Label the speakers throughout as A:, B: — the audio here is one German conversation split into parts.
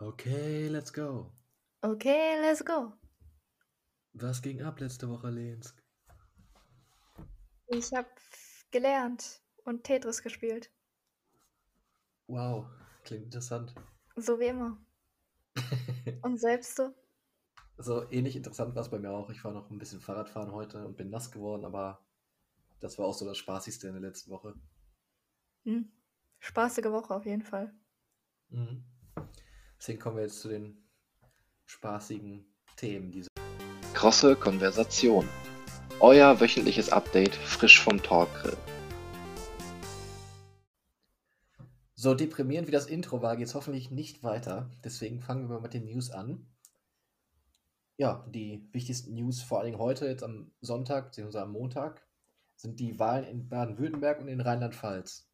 A: Okay, let's go.
B: Okay, let's go.
A: Was ging ab letzte Woche, Lensk?
B: Ich habe gelernt und Tetris gespielt.
A: Wow, klingt interessant.
B: So wie immer. und selbst so?
A: So ähnlich interessant war es bei mir auch. Ich war noch ein bisschen Fahrradfahren heute und bin nass geworden, aber das war auch so das Spaßigste in der letzten Woche.
B: Hm. Spaßige Woche auf jeden Fall.
A: Mhm. Deswegen kommen wir jetzt zu den spaßigen Themen diese.
C: Krosse Konversation. Euer wöchentliches Update frisch vom Talkgrill.
A: So deprimierend wie das Intro war, geht es hoffentlich nicht weiter. Deswegen fangen wir mal mit den News an. Ja, die wichtigsten News, vor allem heute, jetzt am Sonntag, beziehungsweise am Montag, sind die Wahlen in Baden-Württemberg und in Rheinland-Pfalz.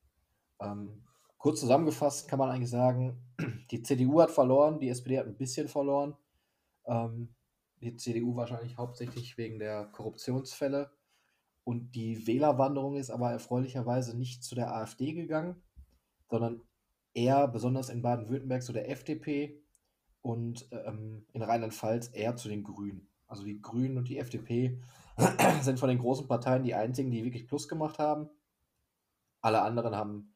A: Ähm, kurz zusammengefasst kann man eigentlich sagen, die CDU hat verloren, die SPD hat ein bisschen verloren. Ähm, die CDU wahrscheinlich hauptsächlich wegen der Korruptionsfälle. Und die Wählerwanderung ist aber erfreulicherweise nicht zu der AfD gegangen, sondern eher besonders in Baden-Württemberg zu der FDP und ähm, in Rheinland-Pfalz eher zu den Grünen. Also die Grünen und die FDP sind von den großen Parteien die einzigen, die wirklich Plus gemacht haben. Alle anderen haben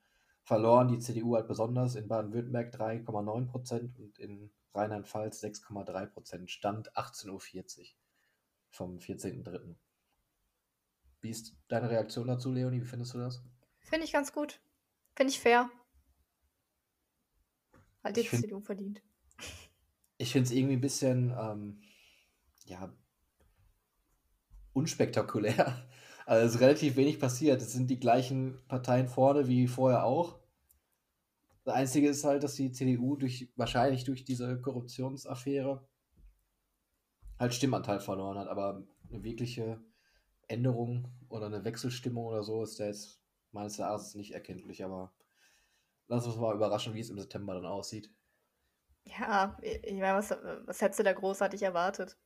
A: verloren. Die CDU hat besonders in Baden-Württemberg 3,9 Prozent und in Rheinland-Pfalz 6,3 Prozent. Stand 18.40 Uhr vom 14.03. Wie ist deine Reaktion dazu, Leonie? Wie findest du das?
B: Finde ich ganz gut. Finde ich fair. Hat die
A: find-
B: CDU verdient.
A: Ich finde es irgendwie ein bisschen, ähm, ja, unspektakulär. Also es ist relativ wenig passiert. Es sind die gleichen Parteien vorne wie vorher auch. Das Einzige ist halt, dass die CDU durch, wahrscheinlich durch diese Korruptionsaffäre halt Stimmanteil verloren hat. Aber eine wirkliche Änderung oder eine Wechselstimmung oder so ist da jetzt meines Erachtens nicht erkenntlich. Aber lass uns mal überraschen, wie es im September dann aussieht.
B: Ja, ich meine, was, was hättest du da großartig erwartet?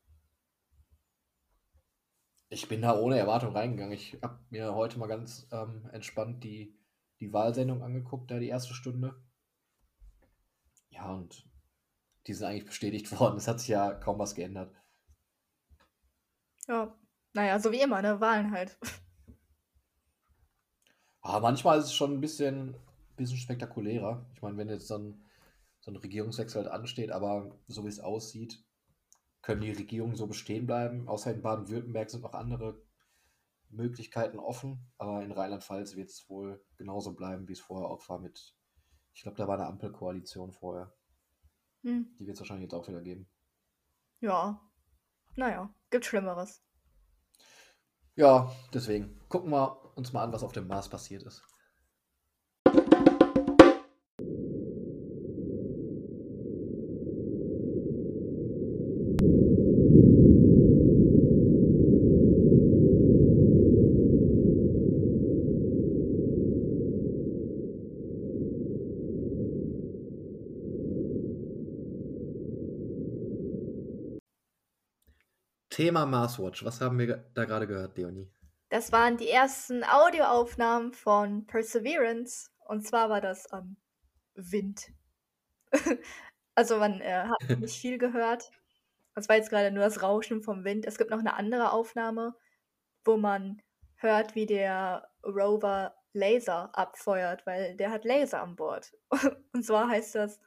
A: Ich bin da ohne Erwartung reingegangen. Ich habe mir heute mal ganz ähm, entspannt die, die Wahlsendung angeguckt, da die erste Stunde. Ja, und die sind eigentlich bestätigt worden. Es hat sich ja kaum was geändert.
B: Ja, naja, so wie immer, ne? Wahlen halt.
A: Aber manchmal ist es schon ein bisschen, bisschen spektakulärer. Ich meine, wenn jetzt so ein, so ein Regierungswechsel halt ansteht, aber so wie es aussieht, können die Regierungen so bestehen bleiben. Außer in Baden-Württemberg sind noch andere Möglichkeiten offen, aber in Rheinland-Pfalz wird es wohl genauso bleiben, wie es vorher auch war mit, ich glaube, da war eine Ampelkoalition vorher.
B: Hm.
A: Die wird es wahrscheinlich jetzt auch wieder geben.
B: Ja. Naja, gibt Schlimmeres.
A: Ja, deswegen gucken wir uns mal an, was auf dem Mars passiert ist. Thema Marswatch. Was haben wir da gerade gehört, Leonie?
B: Das waren die ersten Audioaufnahmen von Perseverance. Und zwar war das ähm, Wind. also man äh, hat nicht viel gehört. Das war jetzt gerade nur das Rauschen vom Wind. Es gibt noch eine andere Aufnahme, wo man hört, wie der Rover Laser abfeuert, weil der hat Laser an Bord. Und zwar heißt das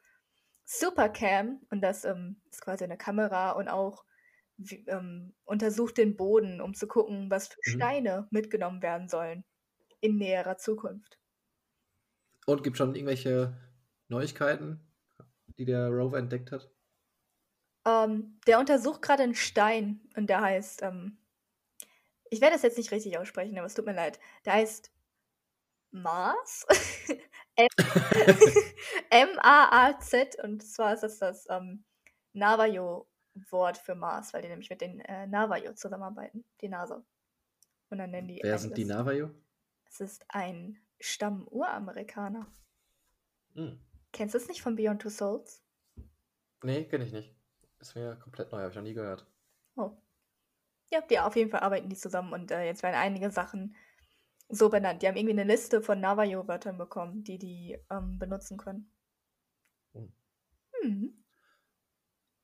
B: Supercam und das ähm, ist quasi eine Kamera und auch wie, ähm, untersucht den Boden, um zu gucken, was für
A: Mhm.
B: Steine mitgenommen werden sollen in näherer Zukunft.
A: Und gibt schon irgendwelche Neuigkeiten, die der Rover entdeckt hat?
B: Ähm, der untersucht gerade einen Stein und der heißt, ähm, ich werde das jetzt nicht richtig aussprechen, aber es tut mir leid. Der heißt Mars? M-A-A-Z und zwar ist das das ähm, Navajo-Wort für Mars, weil die nämlich mit den äh, Navajo zusammenarbeiten, die NASA. Und dann nennen die
A: Wer sind die Navajo?
B: Es ist ein Stamm Uramerikaner.
A: Hm.
B: Kennst du es nicht von Beyond Two Souls?
A: Nee, kenne ich nicht. Ist mir komplett neu, habe ich noch nie gehört.
B: Oh. Ja, die auf jeden Fall arbeiten die zusammen und äh, jetzt werden einige Sachen so benannt. Die haben irgendwie eine Liste von Navajo-Wörtern bekommen, die die ähm, benutzen können.
A: Hm.
B: Hm.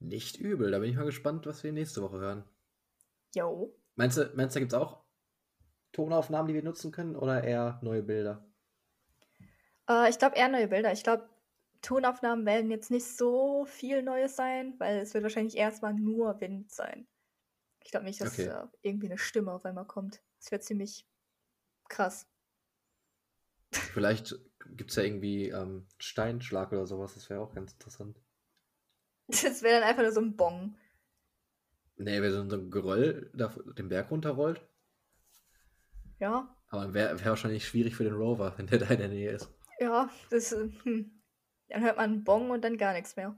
A: Nicht übel. Da bin ich mal gespannt, was wir nächste Woche hören.
B: Jo.
A: Meinst du, meinst du da gibt es auch Tonaufnahmen, die wir nutzen können oder eher neue Bilder?
B: Äh, ich glaube eher neue Bilder. Ich glaube, Tonaufnahmen werden jetzt nicht so viel Neues sein, weil es wird wahrscheinlich erstmal nur Wind sein. Ich glaube nicht, dass
A: Okay.
B: äh, irgendwie eine Stimme auf einmal kommt. Das wäre ziemlich krass.
A: Vielleicht gibt es ja irgendwie ähm, Steinschlag oder sowas. Das wäre auch ganz interessant.
B: Das wäre dann einfach nur so ein Bong.
A: Nee, wenn so ein Geröll den Berg runterrollt.
B: Ja,
A: Aber wäre wär wahrscheinlich schwierig für den Rover, wenn der da in der Nähe ist.
B: ja, das, äh, hm. Dann hört man einen Bong und dann gar nichts mehr.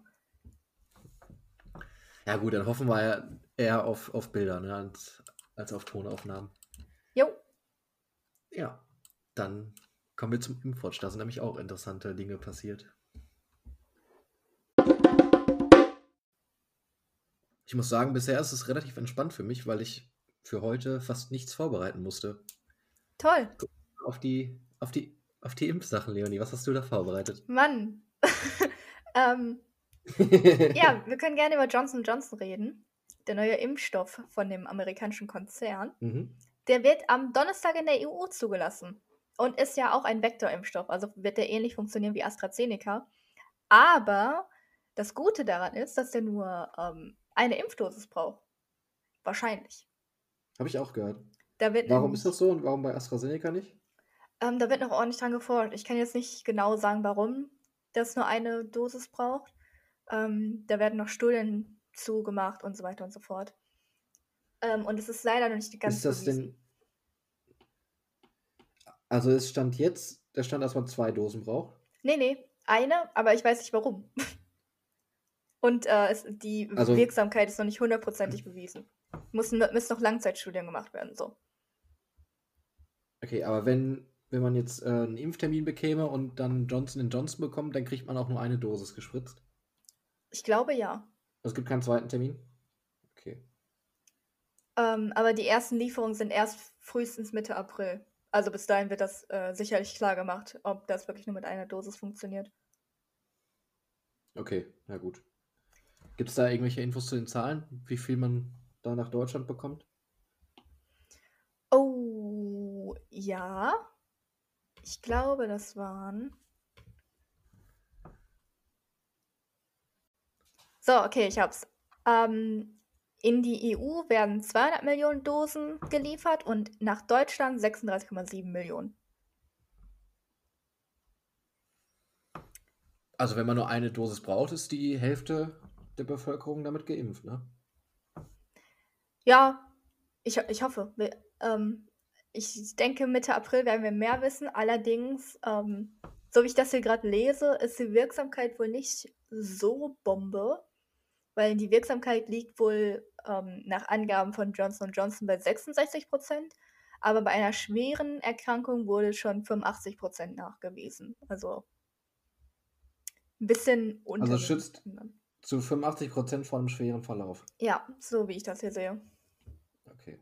A: Ja gut, dann hoffen wir ja eher auf, auf Bilder ne, als, als auf Tonaufnahmen.
B: Jo,
A: Ja, dann kommen wir zum Impfwatch. Da sind nämlich auch interessante Dinge passiert. Ich muss sagen, bisher ist es relativ entspannt für mich, weil ich für heute fast nichts vorbereiten musste.
B: toll.
A: Auf die, auf die, auf die Impfsachen, Leonie. Was hast du da vorbereitet?
B: Mann. ähm, ja, wir können gerne über Johnson Johnson reden. Der neue Impfstoff von dem amerikanischen Konzern.
A: Mhm.
B: Der wird am Donnerstag in der EU zugelassen und ist ja auch ein Vektorimpfstoff, also wird der ähnlich funktionieren wie AstraZeneca. Aber das Gute daran ist, dass der nur ähm, eine Impfdosis braucht. Wahrscheinlich.
A: Habe ich auch gehört.
B: Da wird
A: Warum ist das so und warum bei AstraZeneca nicht?
B: Ähm, da wird noch ordentlich dran geforscht. Ich kann jetzt nicht genau sagen, warum das nur eine Dosis braucht. Ähm, da werden noch Studien zugemacht und so weiter und so fort. Ähm, und es ist leider noch nicht ganz
A: ist das
B: bewiesen.
A: denn. Also es stand jetzt, der stand, dass man zwei Dosen braucht.
B: Nee, nee, eine, aber ich weiß nicht warum. Und äh, es, die
A: Also-
B: Wirksamkeit ist noch nicht hundertprozentig bewiesen. Müssen, müssen noch Langzeitstudien gemacht werden, so.
A: Okay, aber wenn, wenn man jetzt äh, einen Impftermin bekäme und dann Johnson Johnson bekommt, dann kriegt man auch nur eine Dosis gespritzt.
B: Ich glaube ja.
A: Es gibt keinen zweiten Termin. Okay.
B: Ähm, aber die ersten Lieferungen sind erst frühestens Mitte April. Also bis dahin wird das äh, sicherlich klar gemacht, ob das wirklich nur mit einer Dosis funktioniert.
A: Okay, na gut. Gibt es da irgendwelche Infos zu den Zahlen, wie viel man da nach Deutschland bekommt?
B: Oh, ja. Ich glaube, das waren. So, okay, ich hab's. Ähm, in die EU werden 200 Millionen Dosen geliefert und nach Deutschland 36,7 Millionen.
A: Also wenn man nur eine Dosis braucht, ist die Hälfte der Bevölkerung damit geimpft, ne?
B: Ja, ich, ich hoffe. Wir, ähm, ich denke, Mitte April werden wir mehr wissen. Allerdings, ähm, so wie ich das hier gerade lese, ist die Wirksamkeit wohl nicht so Bombe, weil die Wirksamkeit liegt wohl ähm, nach Angaben von Johnson Johnson bei 66 Prozent, aber bei einer schweren Erkrankung wurde schon 85 Prozent nachgewiesen. Also ein bisschen unter.
A: Also schützt-. Zu 85% vor einem schweren Verlauf.
B: Ja, so wie ich das hier sehe.
A: Okay.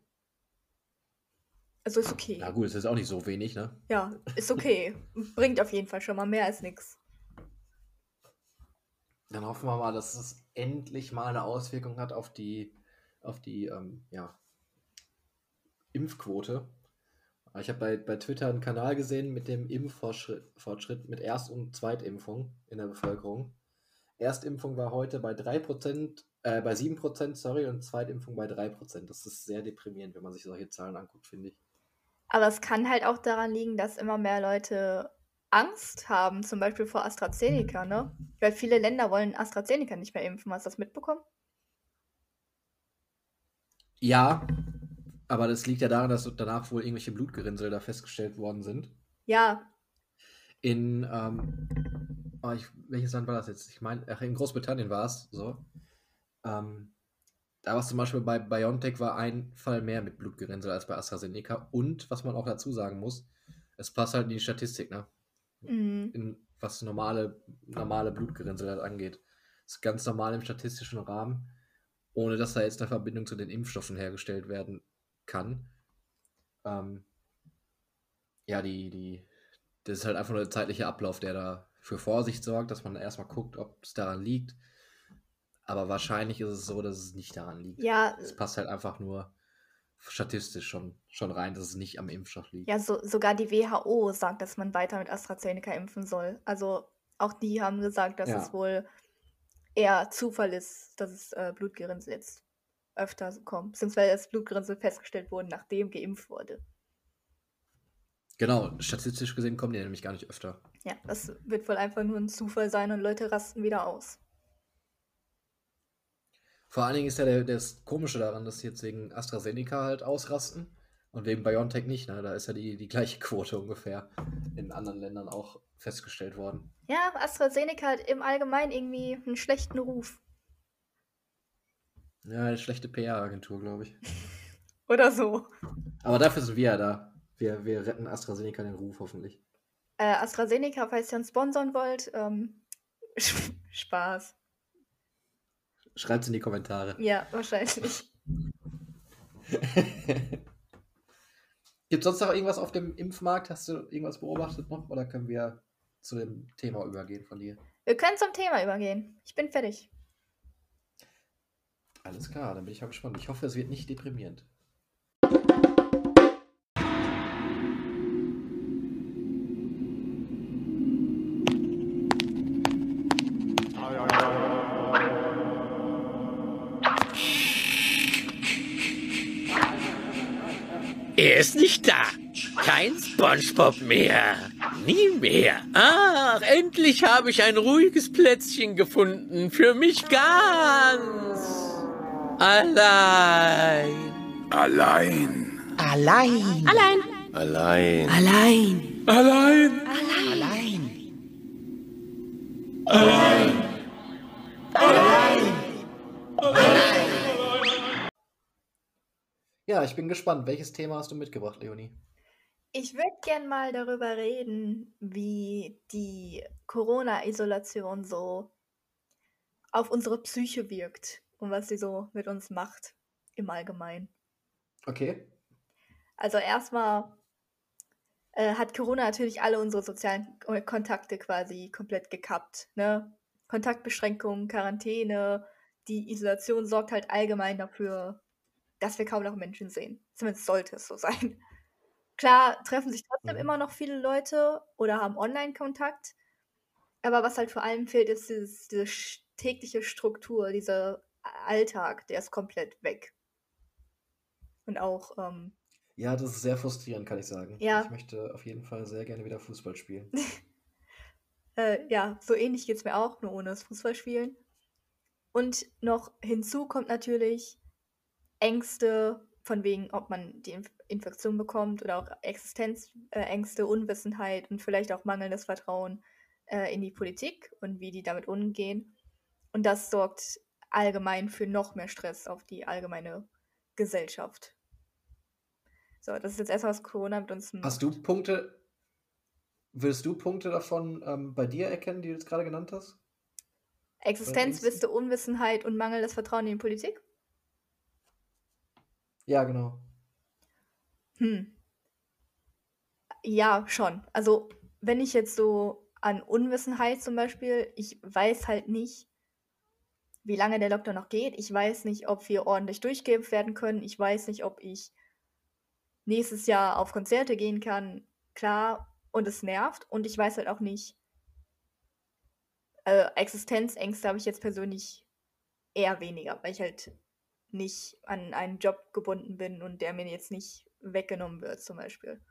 B: Also ist okay.
A: Na gut, es ist auch nicht so wenig, ne?
B: Ja, ist okay. Bringt auf jeden Fall schon mal mehr als nichts.
A: Dann hoffen wir mal, dass es endlich mal eine Auswirkung hat auf die, auf die ähm, ja, Impfquote. Ich habe bei, bei Twitter einen Kanal gesehen mit dem Impffortschritt Fortschritt mit Erst- und Zweitimpfung in der Bevölkerung. Erstimpfung war heute bei 3%, äh, bei 7%, sorry, und Zweitimpfung bei 3%. Das ist sehr deprimierend, wenn man sich solche Zahlen anguckt, finde ich.
B: Aber es kann halt auch daran liegen, dass immer mehr Leute Angst haben, zum Beispiel vor AstraZeneca, ne? Weil viele Länder wollen AstraZeneca nicht mehr impfen. Hast du das mitbekommen?
A: Ja, aber das liegt ja daran, dass danach wohl irgendwelche Blutgerinnsel da festgestellt worden sind.
B: Ja,
A: In, ähm, oh, ich, welches Land war das jetzt? Ich meine, in Großbritannien war es so. Ähm, da war es zum Beispiel bei BioNTech war ein Fall mehr mit Blutgerinnsel als bei AstraZeneca. Und was man auch dazu sagen muss, es passt halt in die Statistik, ne?
B: mhm.
A: In, was normale, normale Blutgerinnsel halt angeht. ist ganz normal im statistischen Rahmen, ohne dass da jetzt eine Verbindung zu den Impfstoffen hergestellt werden kann. Ähm, ja, die, die, das ist halt einfach nur der zeitliche Ablauf, der da für Vorsicht sorgt, dass man erstmal guckt, ob es daran liegt. Aber wahrscheinlich ist es so, dass es nicht daran liegt.
B: Ja,
A: Es passt halt einfach nur statistisch schon, schon rein, dass es nicht am Impfstoff liegt.
B: ja, so, sogar die WHO sagt, dass man weiter mit AstraZeneca impfen soll. Also auch die haben gesagt, dass
A: Ja.
B: es wohl eher Zufall ist, dass es äh, Blutgerinnsel jetzt öfter kommt. Beziehungsweise das Blutgerinnsel festgestellt wurde, nachdem geimpft wurde.
A: Genau, statistisch gesehen kommen die nämlich gar nicht öfter.
B: Ja, das wird wohl einfach nur ein Zufall sein und Leute rasten wieder aus.
A: Vor allen Dingen ist ja der, das Komische daran, dass sie jetzt wegen AstraZeneca halt ausrasten und wegen BioNTech nicht. Ne? Da ist ja die, die gleiche Quote ungefähr in anderen Ländern auch festgestellt worden.
B: Ja, AstraZeneca hat im Allgemeinen irgendwie einen schlechten Ruf.
A: Ja, eine schlechte PR-Agentur, glaube ich.
B: Oder so.
A: Aber dafür sind wir ja da. Wir, wir retten AstraZeneca den Ruf hoffentlich.
B: Äh, AstraZeneca, falls ihr uns sponsern wollt, ähm, Spaß.
A: Schreibt in die Kommentare.
B: Ja, wahrscheinlich.
A: Gibt es sonst noch irgendwas auf dem Impfmarkt? Hast du irgendwas beobachtet noch? Oder können wir zu dem Thema übergehen von dir?
B: Wir können zum Thema übergehen. Ich bin fertig.
A: Alles klar, dann bin ich mal gespannt. Ich hoffe, es wird nicht deprimierend.
D: Er ist nicht da. Kein SpongeBob mehr. Nie mehr. Ach, endlich habe ich ein ruhiges Plätzchen gefunden. Für mich ganz. Allein.
E: Allein.
F: Allein.
D: Allein.
E: Allein.
F: Allein.
D: Allein.
F: Allein.
A: Ja, ich bin gespannt. Welches Thema hast du mitgebracht, Leonie?
B: Ich würde gern mal darüber reden, wie die Corona-Isolation so auf unsere Psyche wirkt und was sie so mit uns macht im Allgemeinen.
A: Okay.
B: Also erstmal äh, hat Corona natürlich alle unsere sozialen Ko- Kontakte quasi komplett gekappt. Ne? Kontaktbeschränkungen, Quarantäne, die Isolation sorgt halt allgemein dafür, dass wir kaum noch Menschen sehen. Zumindest sollte es so sein. Klar treffen sich trotzdem
A: Mhm.
B: immer noch viele Leute oder haben Online-Kontakt. Aber was halt vor allem fehlt, ist dieses, diese tägliche Struktur, dieser Alltag, der ist komplett weg. Und auch ähm,
A: Ja, das ist sehr frustrierend, kann ich sagen.
B: Ja.
A: Ich möchte auf jeden Fall sehr gerne wieder Fußball spielen.
B: Äh, ja, so ähnlich geht es mir auch, nur ohne das Fußballspielen. Und noch hinzu kommt natürlich Ängste, von wegen, ob man die Inf Infektion bekommt oder auch Existenzängste, äh, Unwissenheit und vielleicht auch mangelndes Vertrauen äh, in die Politik und wie die damit umgehen. Und das sorgt allgemein für noch mehr Stress auf die allgemeine Gesellschaft. So, das ist jetzt erstmal, was Corona mit uns
A: Hast
B: macht.
A: du Punkte, willst du Punkte davon ähm, bei dir erkennen, die du jetzt gerade genannt hast?
B: Existenzwisse, Unwissenheit und mangelndes Vertrauen in die Politik?
A: Ja, genau.
B: Hm. Ja, schon. Also, wenn ich jetzt so an Unwissenheit zum Beispiel, ich weiß halt nicht, wie lange der Lockdown noch geht. Ich weiß nicht, ob wir ordentlich durchgeimpft werden können. Ich weiß nicht, ob ich nächstes Jahr auf Konzerte gehen kann. Klar, und es nervt. Und ich weiß halt auch nicht, äh, Existenzängste habe ich jetzt persönlich eher weniger, weil ich halt nicht an einen Job gebunden bin und der mir jetzt nicht weggenommen wird, zum Beispiel.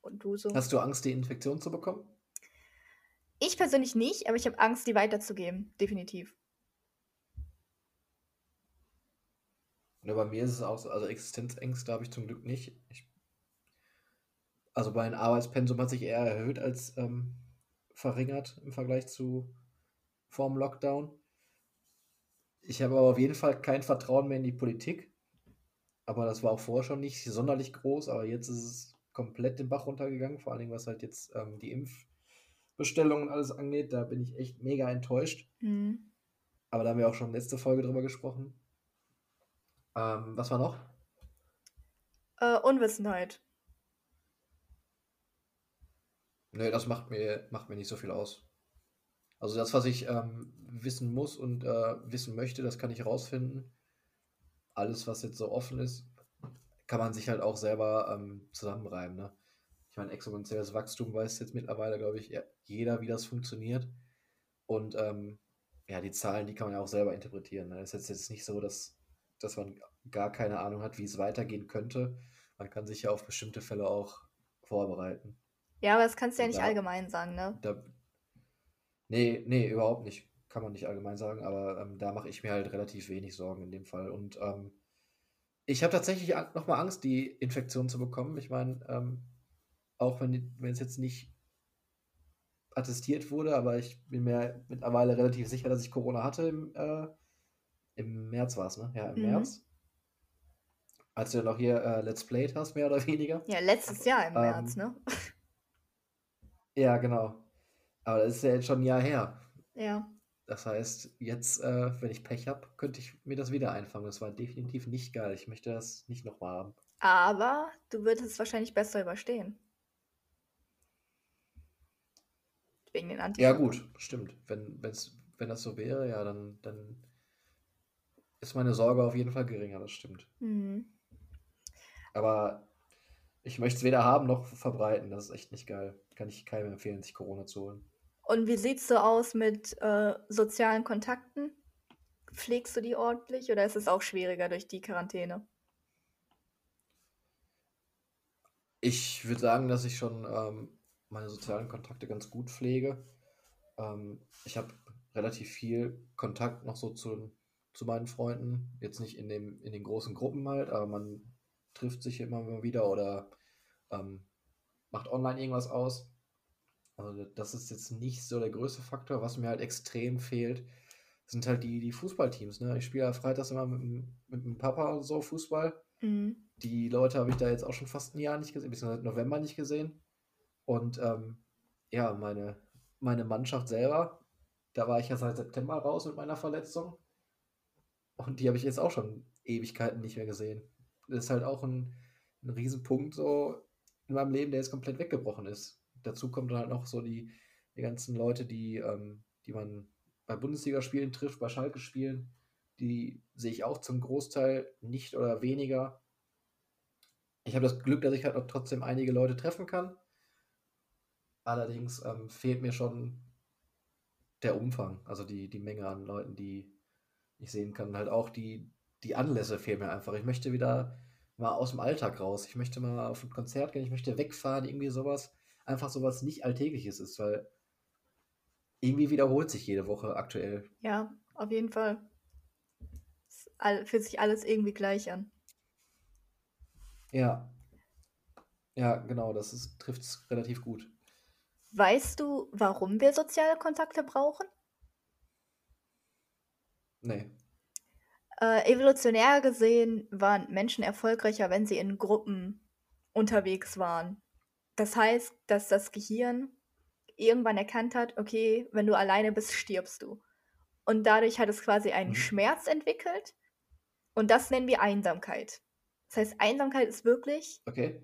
B: Und du so?
A: Hast du Angst, die Infektion zu bekommen?
B: Ich persönlich nicht, aber ich habe Angst, die weiterzugeben, definitiv.
A: Ja, bei mir ist es auch so, also Existenzängste habe ich zum Glück nicht. Ich, also mein Arbeitspensum hat sich eher erhöht als ähm, verringert im Vergleich zu vorm Lockdown. Ich habe aber auf jeden Fall kein Vertrauen mehr in die Politik. Aber das war auch vorher schon nicht sonderlich groß, aber jetzt ist es komplett den Bach runtergegangen, vor allen Dingen was halt jetzt ähm, die Impfbestellungen und alles angeht. Da bin ich echt mega enttäuscht.
B: Mhm.
A: Aber da haben wir auch schon letzte Folge drüber gesprochen. Ähm, was war noch?
B: Äh, Unwissenheit.
A: Nö, das macht mir, macht mir nicht so viel aus. Also das, was ich ähm, wissen muss und äh, wissen möchte, das kann ich rausfinden. Alles, was jetzt so offen ist, kann man sich halt auch selber ähm, zusammenreiben. Ne? Ich meine, exponentielles Wachstum weiß jetzt mittlerweile, glaube ich, jeder, wie das funktioniert. Und ähm, ja, die Zahlen, die kann man ja auch selber interpretieren. Ne? Es ist jetzt nicht so, dass, dass man gar keine Ahnung hat, wie es weitergehen könnte. Man kann sich ja auf bestimmte Fälle auch vorbereiten.
B: Ja, aber das kannst du ja nicht
A: da-
B: allgemein sagen, ne?
A: Da, nee, nee, überhaupt nicht. Kann man nicht allgemein sagen, aber ähm, da mache ich mir halt relativ wenig Sorgen in dem Fall. Und ähm, ich habe tatsächlich nochmal Angst, die Infektion zu bekommen. Ich meine, ähm, auch wenn, es jetzt nicht attestiert wurde, aber ich bin mir mittlerweile relativ sicher, dass ich Corona hatte im, äh, im März war es, ne? Ja, im
B: Mhm.
A: März. Als du ja noch hier äh, Let's Played hast, mehr oder weniger.
B: Ja, letztes Jahr im
A: Ähm,
B: März, ne?
A: Ja, genau. Aber das ist ja jetzt schon ein Jahr her.
B: Ja.
A: Das heißt, jetzt, äh, wenn ich Pech habe, könnte ich mir das wieder einfangen. Das war definitiv nicht geil. Ich möchte das nicht nochmal haben.
B: Aber du würdest es wahrscheinlich besser überstehen. Wegen den
A: Ja,
B: Antikörpern.
A: gut, stimmt. Wenn, wenn's, wenn das so wäre, ja, dann, dann ist meine Sorge auf jeden Fall geringer, das stimmt.
B: Mhm.
A: Aber ich möchte es weder haben noch verbreiten. Das ist echt nicht geil. Kann ich keinem empfehlen, sich Corona zu holen.
B: Und wie sieht's so aus mit äh, sozialen Kontakten? Pflegst du die ordentlich oder ist es auch schwieriger durch die Quarantäne?
A: Ich würde sagen, dass ich schon ähm, meine sozialen Kontakte ganz gut pflege. Ähm, ich habe relativ viel Kontakt noch so zu, zu meinen Freunden. Jetzt nicht in, dem, in den großen Gruppen halt, aber man trifft sich immer wieder oder ähm, macht online irgendwas aus. Also das ist jetzt nicht so der größte Faktor. Was mir halt extrem fehlt, sind halt die, die Fußballteams. Ne? Ich spiele ja freitags immer mit, mit dem Papa und so Fußball.
B: Mhm.
A: Die Leute habe ich da jetzt auch schon fast ein Jahr nicht gesehen, seit November nicht gesehen. Und ähm, ja, meine, meine Mannschaft selber, da war ich ja seit September raus mit meiner Verletzung. Und die habe ich jetzt auch schon Ewigkeiten nicht mehr gesehen. Das ist halt auch ein, ein Riesenpunkt so in meinem Leben, der jetzt komplett weggebrochen ist. Dazu kommt dann halt noch so die, die ganzen Leute, die, ähm, die man bei Bundesligaspielen trifft, bei Schalke-Spielen. Die sehe ich auch zum Großteil nicht oder weniger. Ich habe das Glück, dass ich halt auch trotzdem einige Leute treffen kann. Allerdings ähm, fehlt mir schon der Umfang, also die, die Menge an Leuten, die ich sehen kann. Halt auch die, die Anlässe fehlen mir einfach. Ich möchte wieder mal aus dem Alltag raus. Ich möchte mal auf ein Konzert gehen, ich möchte wegfahren, irgendwie sowas. Einfach sowas nicht Alltägliches ist, weil irgendwie wiederholt sich jede Woche aktuell.
B: Ja, auf jeden Fall. Es fühlt sich alles irgendwie gleich an.
A: Ja. Ja, genau, das trifft es relativ gut.
B: Weißt du, warum wir soziale Kontakte brauchen?
A: Nee.
B: Äh, evolutionär gesehen waren Menschen erfolgreicher, wenn sie in Gruppen unterwegs waren. Das heißt, dass das Gehirn irgendwann erkannt hat, okay, wenn du alleine bist, stirbst du. Und dadurch hat es quasi einen
A: Mhm.
B: Schmerz entwickelt. Und das nennen wir Einsamkeit. Das heißt, Einsamkeit ist wirklich
A: Okay.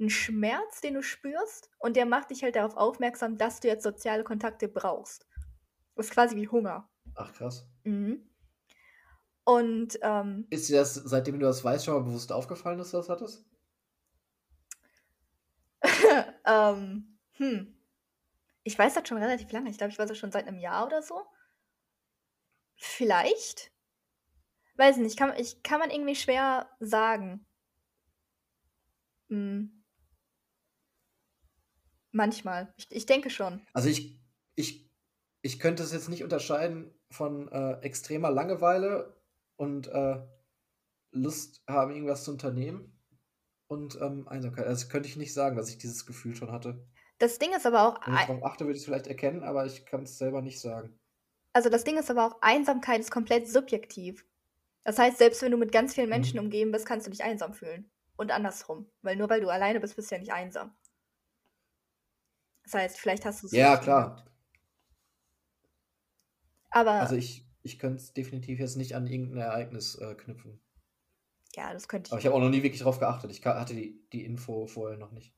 B: ein Schmerz, den du spürst. Und der macht dich halt darauf aufmerksam, dass du jetzt soziale Kontakte brauchst. Das ist quasi wie Hunger.
A: Ach, krass.
B: Mhm. Und ähm,
A: Ist dir das, seitdem du das weißt, schon mal bewusst aufgefallen, dass du das hattest?
B: Ähm, hm. Ich weiß das schon relativ lange. Ich glaube, ich weiß das schon seit einem Jahr oder so. Vielleicht. Weiß nicht, kann, ich, kann man irgendwie schwer sagen. Hm. Manchmal. Ich, ich denke schon.
A: Also ich, ich, ich könnte es jetzt nicht unterscheiden von äh, extremer Langeweile und äh, Lust haben, irgendwas zu unternehmen und ähm, Einsamkeit. Also könnte ich nicht sagen, dass ich dieses Gefühl schon hatte.
B: Das Ding ist aber auch,
A: Wenn ich darauf achte, würde ich es vielleicht erkennen, aber ich kann es selber nicht sagen.
B: also das Ding ist aber auch, Einsamkeit ist komplett subjektiv. Das heißt, selbst wenn du mit ganz vielen Menschen
A: Mhm.
B: umgeben bist, kannst du dich einsam fühlen. Und andersrum. Weil nur weil du alleine bist, bist du ja nicht einsam. Das heißt, vielleicht hast du es
A: Ja, klar.
B: gehabt. Aber
A: Also ich, ich könnte es definitiv jetzt nicht an irgendein Ereignis äh, knüpfen.
B: Ja, das könnte ich.
A: Aber ich habe auch noch nie wirklich drauf geachtet. Ich hatte die, die Info vorher noch nicht.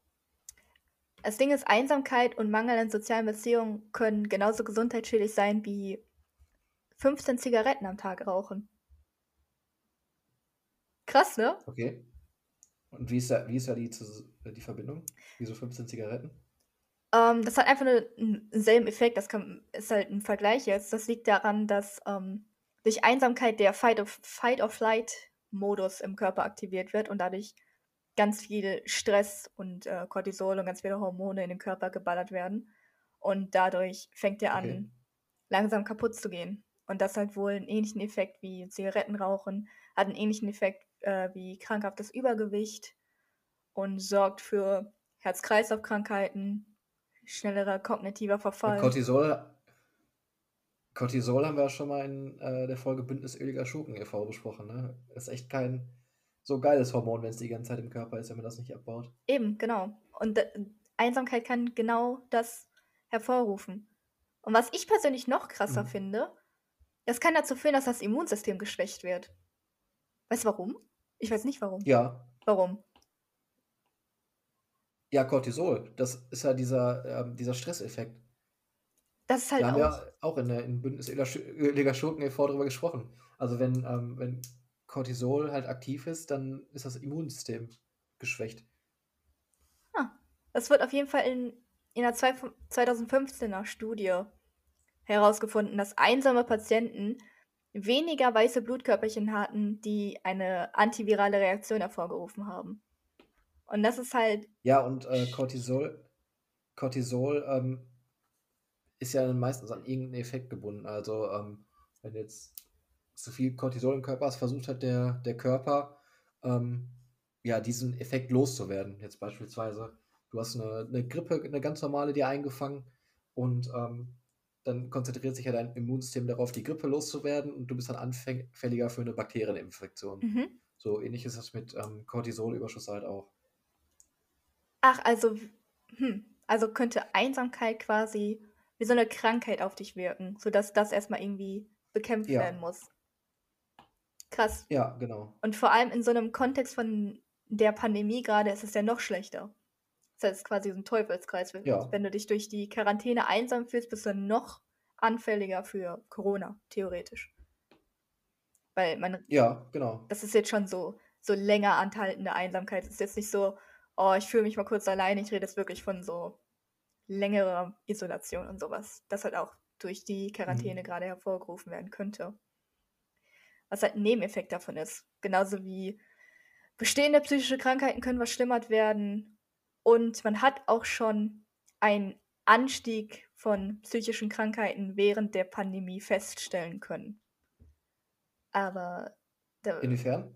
B: Das Ding ist, Einsamkeit und Mangel an sozialen Beziehungen können genauso gesundheitsschädlich sein wie 15 Zigaretten am Tag rauchen. Krass, ne?
A: Okay. Und wie ist da, wie ist da die, Zus- die Verbindung? Wieso 15 Zigaretten?
B: Ähm, das hat einfach nur denselben Effekt. Das kann, ist halt ein Vergleich jetzt. Das liegt daran, dass ähm, durch Einsamkeit der Fight-of-Flight-Modus im Körper aktiviert wird und dadurch ganz viel Stress und äh, Cortisol und ganz viele Hormone in den Körper geballert werden. Und dadurch fängt er an,
A: Okay.
B: langsam kaputt zu gehen. Und das hat wohl einen ähnlichen Effekt wie Zigarettenrauchen, hat einen ähnlichen Effekt äh, wie krankhaftes Übergewicht und sorgt für Herz-Kreislauf-Krankheiten, schnellerer kognitiver Verfall.
A: Cortisol, Cortisol haben wir ja schon mal in äh, der Folge Bündnis Öliger Schurken e.V. besprochen. Ne? Ist echt kein so geiles Hormon, wenn es die ganze Zeit im Körper ist, wenn man das nicht abbaut.
B: Eben, genau. Und äh, Einsamkeit kann genau das hervorrufen. Und was ich persönlich noch krasser
A: Mhm.
B: finde, das kann dazu führen, dass das Immunsystem geschwächt wird. Weißt du warum? Ich weiß nicht warum.
A: Ja,
B: Warum?
A: ja, Cortisol, das ist ja dieser, ähm, dieser Stresseffekt.
B: Das ist halt
A: Da haben
B: auch.
A: wir auch in der in Öliger Schurken e.V. drüber gesprochen. Also wenn, ähm, wenn Cortisol halt aktiv ist, dann ist das Immunsystem geschwächt.
B: Ah, das wird auf jeden Fall in, in einer zwei- 2015er Studie herausgefunden, dass einsame Patienten weniger weiße Blutkörperchen hatten, die eine antivirale Reaktion hervorgerufen haben. Und das ist halt,
A: Ja, und äh, Cortisol, Cortisol ähm, ist ja dann meistens an irgendeinen Effekt gebunden. Also, ähm, wenn jetzt zu viel Cortisol im Körper ist, versucht halt der, der Körper, ähm, ja, diesen Effekt loszuwerden. Jetzt beispielsweise, du hast eine, eine Grippe, eine ganz normale, dir eingefangen und ähm, dann konzentriert sich ja dein Immunsystem darauf, die Grippe loszuwerden und du bist dann anfälliger für eine Bakterieninfektion.
B: mhm.
A: So ähnlich ist das mit ähm, Cortisolüberschuss halt auch.
B: ach, also, hm, also könnte Einsamkeit quasi wie so eine Krankheit auf dich wirken, sodass das erstmal irgendwie bekämpft
A: Ja.
B: werden muss. Krass.
A: Ja, genau.
B: Und vor allem in so einem Kontext von der Pandemie gerade ist es ja noch schlechter. Das ist quasi so ein Teufelskreis. Wenn,
A: Ja.
B: wenn du dich durch die Quarantäne einsam fühlst, bist du noch anfälliger für Corona, theoretisch. Weil man,
A: Ja, genau.
B: das ist jetzt schon so, so länger anhaltende Einsamkeit. Es ist jetzt nicht so, oh, ich fühle mich mal kurz alleine. Ich rede jetzt wirklich von so längerer Isolation und sowas. Das halt auch durch die Quarantäne
A: Mhm.
B: gerade hervorgerufen werden könnte. Was halt ein Nebeneffekt davon ist. Genauso wie bestehende psychische Krankheiten können verschlimmert werden. Und man hat auch schon einen Anstieg von psychischen Krankheiten während der Pandemie feststellen können. Aber
A: Inwiefern?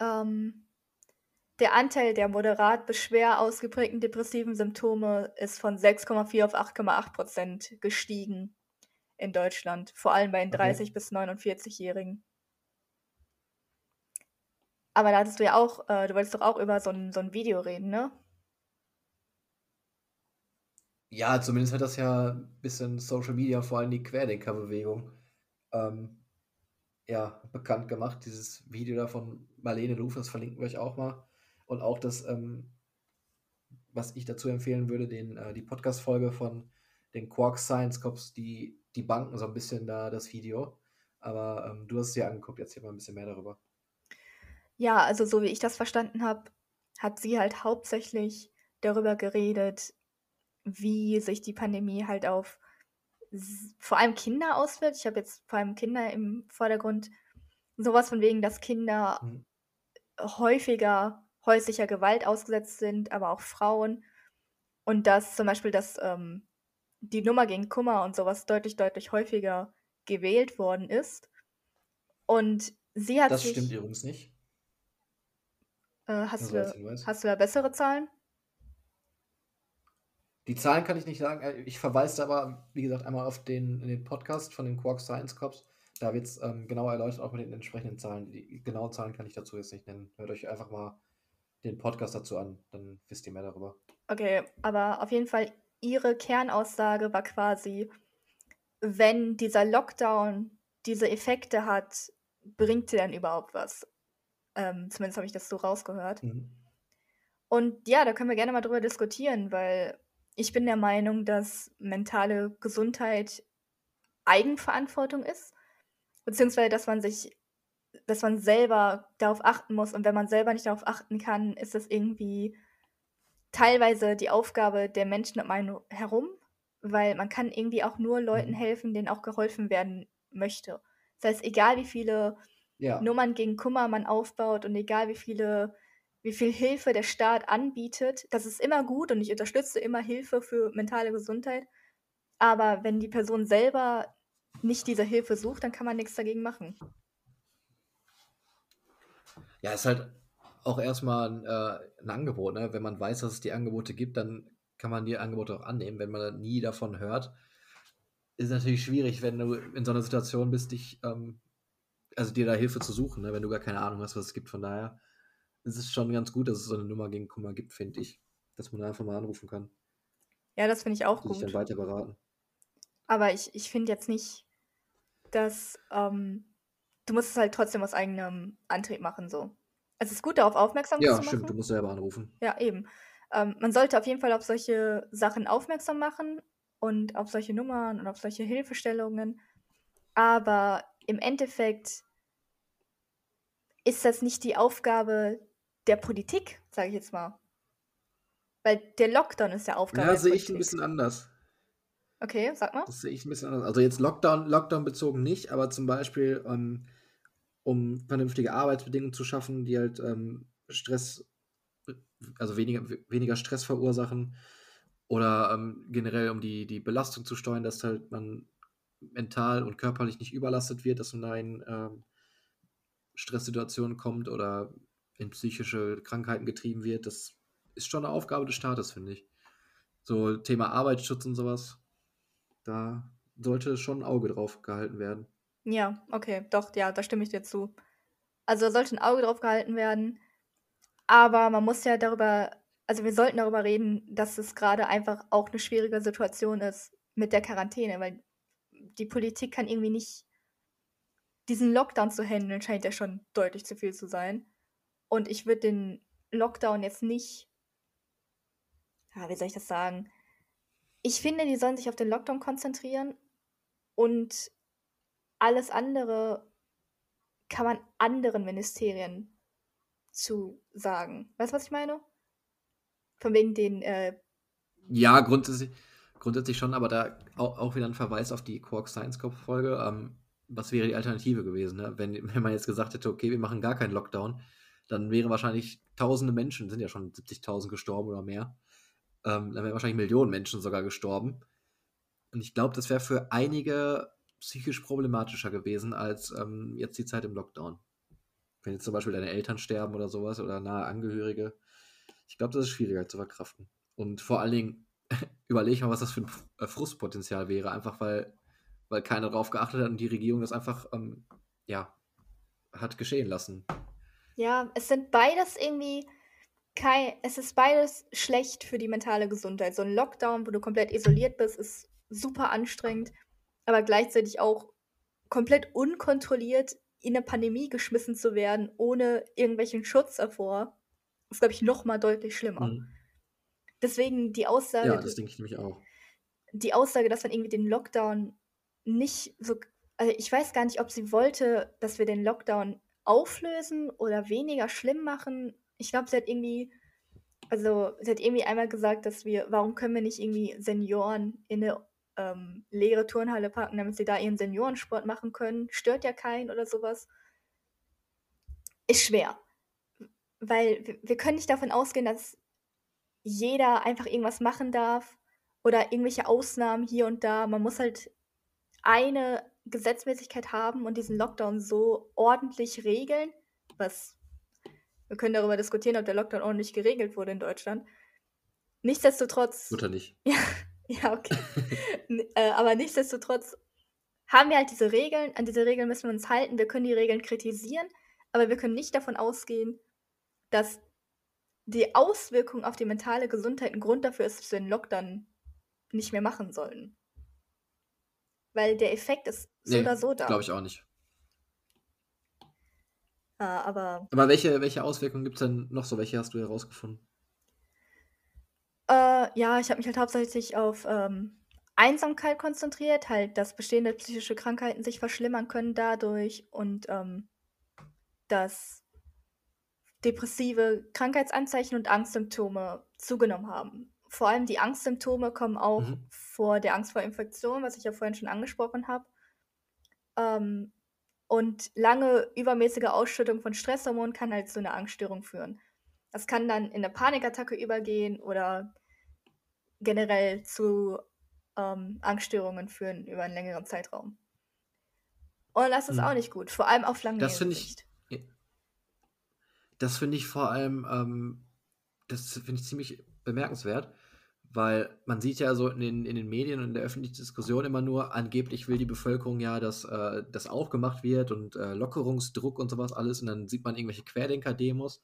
B: ähm, der Anteil der moderat bis schwer ausgeprägten depressiven Symptome ist von 6,4 auf 8,8 Prozent gestiegen in Deutschland, vor allem bei den
A: Okay.
B: 30 bis 49-Jährigen. Aber da hattest du ja auch, äh, du wolltest doch auch über so ein, so ein Video reden, ne?
A: Ja, zumindest hat das ja ein bisschen Social Media, vor allem die Querdenker-Bewegung, ähm, ja, bekannt gemacht. Dieses Video da von Marlene Luff, das verlinken wir euch auch mal. Und auch das, ähm, was ich dazu empfehlen würde, den, äh, die Podcast-Folge von den Quark Science Cops, die, die banken so ein bisschen da das Video. Aber ähm, du hast es dir angeguckt, erzähl mal ein bisschen mehr darüber.
B: Ja, also so wie ich das verstanden habe, hat sie halt hauptsächlich darüber geredet, wie sich die Pandemie halt auf vor allem Kinder auswirkt. Ich habe jetzt vor allem Kinder im Vordergrund. Sowas von wegen, dass Kinder
A: Mhm.
B: häufiger häuslicher Gewalt ausgesetzt sind, aber auch Frauen. Und dass zum Beispiel das, ähm, die Nummer gegen Kummer und sowas deutlich, deutlich häufiger gewählt worden ist. Und sie hat
A: Das
B: sich.
A: stimmt übrigens nicht.
B: Äh, hast,
A: Nur so
B: du, hast du da bessere Zahlen?
A: Die Zahlen kann ich nicht sagen. äh, Ich verweise aber, wie gesagt, einmal auf den, den Podcast von den Quark Science Cops. Da wird es ähm, genau erläutert, auch mit den entsprechenden Zahlen. Die genauen Zahlen kann ich dazu jetzt nicht nennen. Hört euch einfach mal den Podcast dazu an, dann wisst ihr mehr darüber.
B: Okay, aber auf jeden Fall, ihre Kernaussage war quasi, wenn dieser Lockdown diese Effekte hat, bringt sie denn überhaupt was? Ähm, zumindest habe ich das so rausgehört.
A: Mhm.
B: Und ja, da können wir gerne mal drüber diskutieren, weil ich bin der Meinung, dass mentale Gesundheit Eigenverantwortung ist, beziehungsweise dass man sich, dass man selber darauf achten muss und wenn man selber nicht darauf achten kann, ist das irgendwie teilweise die Aufgabe der Menschen um einen herum, weil man kann irgendwie auch nur Leuten
A: Mhm.
B: helfen, denen auch geholfen werden möchte. Das heißt, egal wie viele
A: Ja.
B: Nummern gegen Kummer man aufbaut und egal wie viele, wie viel Hilfe der Staat anbietet, das ist immer gut und ich unterstütze immer Hilfe für mentale Gesundheit. Aber wenn die Person selber nicht diese Hilfe sucht, dann kann man nichts dagegen machen.
A: Ja, ist halt auch erstmal ein, äh, ein Angebot, ne? Wenn man weiß, dass es die Angebote gibt, dann kann man die Angebote auch annehmen. Wenn man nie davon hört, ist es natürlich schwierig, wenn du in so einer Situation bist, dich, ähm, also dir da Hilfe zu suchen, ne? wenn du gar keine Ahnung hast, was es gibt. Von daher ist es schon ganz gut, dass es so eine Nummer gegen Kummer gibt, finde ich. Dass man da einfach mal anrufen kann.
B: Ja, das finde ich auch
A: Die sich dann
B: gut.
A: weiter beraten.
B: Aber ich, ich finde jetzt nicht, dass ähm, du musst es halt trotzdem aus eigenem Antrieb machen. So. Es ist gut, darauf aufmerksam
A: Ja,
B: zu
A: stimmt,
B: machen.
A: du musst selber anrufen.
B: Ja, eben. Ähm, man sollte auf jeden Fall auf solche Sachen aufmerksam machen und auf solche Nummern und auf solche Hilfestellungen. Aber im Endeffekt ist das nicht die Aufgabe der Politik, sage ich jetzt mal. Weil der Lockdown ist der Aufgabe
A: Ja, sehe ich ein bisschen anders.
B: Okay, sag mal.
A: Das sehe ich ein bisschen anders. Also jetzt Lockdown, Lockdown bezogen nicht, aber zum Beispiel, ähm, um vernünftige Arbeitsbedingungen zu schaffen, die halt ähm, Stress, also weniger, weniger Stress verursachen oder ähm, generell um die, die Belastung zu steuern, dass halt man mental und körperlich nicht überlastet wird, dass man da in ähm, Stresssituationen kommt oder in psychische Krankheiten getrieben wird. Das ist schon eine Aufgabe des Staates, finde ich. So Thema Arbeitsschutz und sowas, da sollte schon ein Auge drauf gehalten werden.
B: Ja, okay, doch, ja, da stimme ich dir zu. Also da sollte ein Auge drauf gehalten werden. Aber man muss ja darüber, also wir sollten darüber reden, dass es gerade einfach auch eine schwierige Situation ist mit der Quarantäne, weil die Politik kann irgendwie nicht diesen Lockdown zu handeln, scheint ja schon deutlich zu viel zu sein. Und ich würde den Lockdown jetzt nicht, ja, wie soll ich das sagen? Ich finde, die sollen sich auf den Lockdown konzentrieren und alles andere kann man anderen Ministerien zu sagen. Weißt du, was ich meine? Von wegen den, äh,
A: Ja, grundsätzlich, grundsätzlich schon, aber da auch, auch wieder ein Verweis auf die Quark Science Cop Folge. Ähm, was wäre die Alternative gewesen? Ne? Wenn, wenn man jetzt gesagt hätte, okay, wir machen gar keinen Lockdown, dann wären wahrscheinlich tausende Menschen, sind ja schon 70.000 gestorben oder mehr. Ähm, dann wären wahrscheinlich Millionen Menschen sogar gestorben. Und ich glaube, das wäre für einige psychisch problematischer gewesen als ähm, jetzt die Zeit im Lockdown. Wenn jetzt zum Beispiel deine Eltern sterben oder sowas oder nahe Angehörige. Ich glaube, das ist schwieriger zu verkraften. Und vor allen Dingen, überleg mal, was das für ein äh, Frustpotenzial wäre, einfach weil, weil keiner darauf geachtet hat und die Regierung das einfach, ähm, ja, hat geschehen lassen.
B: ja, es sind beides irgendwie kein, es ist beides schlecht für die mentale Gesundheit. So ein Lockdown, wo du komplett isoliert bist, ist super anstrengend, aber gleichzeitig auch komplett unkontrolliert in eine Pandemie geschmissen zu werden, ohne irgendwelchen Schutz davor, ist, glaube ich, noch mal deutlich schlimmer.
A: Mhm.
B: Deswegen die Aussage,
A: Ja, das denke ich nämlich auch.
B: die Aussage, dass man irgendwie den Lockdown nicht so. Also ich weiß gar nicht, ob sie wollte, dass wir den Lockdown auflösen oder weniger schlimm machen. Ich glaube, sie hat irgendwie. Also, sie hat irgendwie einmal gesagt, dass wir. Warum können wir nicht irgendwie Senioren in eine ähm, leere Turnhalle packen, damit sie da ihren Seniorensport machen können? Stört ja keinen oder sowas. Ist schwer. Weil wir, wir können nicht davon ausgehen, dass jeder einfach irgendwas machen darf oder irgendwelche Ausnahmen hier und da. Man muss halt eine Gesetzmäßigkeit haben und diesen Lockdown so ordentlich regeln, was wir können darüber diskutieren, ob der Lockdown ordentlich geregelt wurde in Deutschland. Nichtsdestotrotz,
A: Wird er nicht.
B: ja, ja, okay. Äh, aber nichtsdestotrotz haben wir halt diese Regeln. An diese Regeln müssen wir uns halten. Wir können die Regeln kritisieren, aber wir können nicht davon ausgehen, dass die Auswirkung auf die mentale Gesundheit ein Grund dafür ist, dass wir den Lockdown nicht mehr machen sollten. Weil der Effekt ist so
A: Nee,
B: oder so da.
A: Glaube ich auch nicht.
B: Ja, aber
A: Aber welche, welche Auswirkungen gibt es denn noch so? Welche hast du herausgefunden?
B: Äh, ja, ich habe mich halt hauptsächlich auf ähm, Einsamkeit konzentriert, halt, dass bestehende psychische Krankheiten sich verschlimmern können dadurch und ähm, dass depressive Krankheitsanzeichen und Angstsymptome zugenommen haben. Vor allem die Angstsymptome kommen auch
A: Mhm.
B: vor der Angst vor Infektion, was ich ja vorhin schon angesprochen habe. Ähm, und lange übermäßige Ausschüttung von Stresshormonen kann halt zu einer Angststörung führen. Das kann dann in eine Panikattacke übergehen oder generell zu ähm, Angststörungen führen über einen längeren Zeitraum. Und das ist
A: Mhm.
B: auch nicht gut, vor allem auf lange
A: ich,
B: Sicht.
A: das finde ich vor allem, ähm, das finde ich ziemlich bemerkenswert, weil man sieht ja so in den, in den Medien und in der öffentlichen Diskussion immer nur, angeblich will die Bevölkerung ja, dass äh, das aufgemacht wird und äh, Lockerungsdruck und sowas alles und dann sieht man irgendwelche Querdenker-Demos.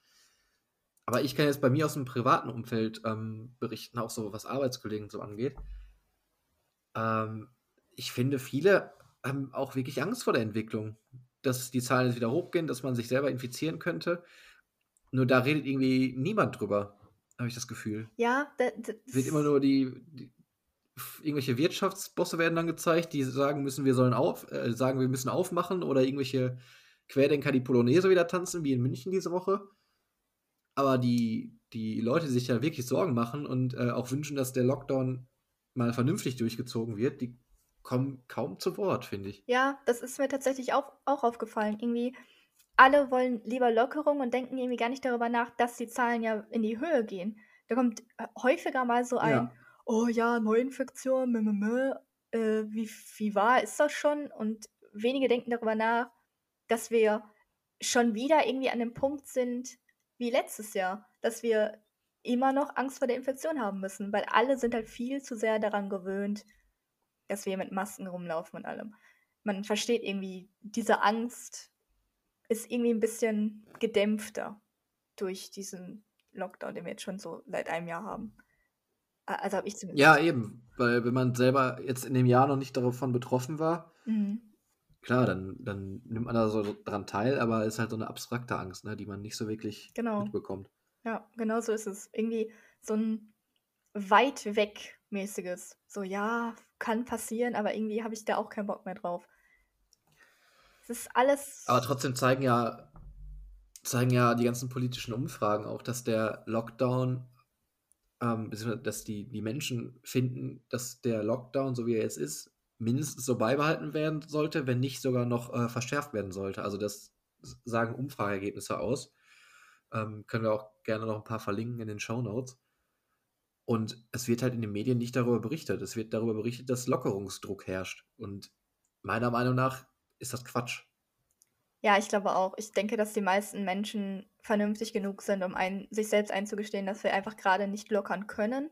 A: Aber ich kann jetzt bei mir aus dem privaten Umfeld ähm, berichten, auch so was Arbeitskollegen so angeht. Ähm, ich finde, viele haben auch wirklich Angst vor der Entwicklung, dass die Zahlen jetzt wieder hochgehen, dass man sich selber infizieren könnte. Nur da redet irgendwie niemand drüber, habe ich das Gefühl.
B: Ja, da, da,
A: Es wird immer nur die, die irgendwelche Wirtschaftsbosse werden dann gezeigt, die sagen müssen, wir sollen auf, äh, sagen, wir müssen aufmachen oder irgendwelche Querdenker die Polonaise wieder tanzen, wie in München diese Woche. Aber die, die Leute, die sich ja wirklich Sorgen machen und äh, auch wünschen, dass der Lockdown mal vernünftig durchgezogen wird, die kommen kaum zu Wort, finde ich.
B: Ja, das ist mir tatsächlich auch, auch aufgefallen. Irgendwie, alle wollen lieber Lockerung und denken irgendwie gar nicht darüber nach, dass die Zahlen ja in die Höhe gehen. Da kommt häufiger mal so ein,
A: Ja.
B: oh ja, Neuinfektion, mh, mh, mh, äh, wie, wie wahr ist das schon? Und wenige denken darüber nach, dass wir schon wieder irgendwie an dem Punkt sind wie letztes Jahr, dass wir immer noch Angst vor der Infektion haben müssen, weil alle sind halt viel zu sehr daran gewöhnt, dass wir mit Masken rumlaufen und allem. Man versteht irgendwie, diese Angst ist irgendwie ein bisschen gedämpfter durch diesen Lockdown, den wir jetzt schon so seit einem Jahr haben. Also habe ich zumindest.
A: Ja, eben, weil wenn man selber jetzt in dem Jahr noch nicht davon betroffen war,
B: Mhm.
A: Klar, dann, dann nimmt man da so dran teil, aber es ist halt so eine abstrakte Angst, ne, die man nicht so wirklich
B: Genau.
A: mitbekommt.
B: Ja, genau so ist es. Irgendwie so ein weit weg mäßiges. So, ja, kann passieren, aber irgendwie habe ich da auch keinen Bock mehr drauf. Es ist alles.
A: Aber trotzdem zeigen ja, zeigen ja die ganzen politischen Umfragen auch, dass der Lockdown, ähm, dass die, die Menschen finden, dass der Lockdown, so wie er jetzt ist, mindestens so beibehalten werden sollte, wenn nicht sogar noch äh, verschärft werden sollte. Also das sagen Umfrageergebnisse aus. Ähm, können wir auch gerne noch ein paar verlinken in den Show Notes. Und es wird halt in den Medien nicht darüber berichtet. Es wird darüber berichtet, dass Lockerungsdruck herrscht. Und meiner Meinung nach ist das Quatsch.
B: Ja, ich glaube auch. Ich denke, dass die meisten Menschen vernünftig genug sind, um ein, sich selbst einzugestehen, dass wir einfach gerade nicht lockern können.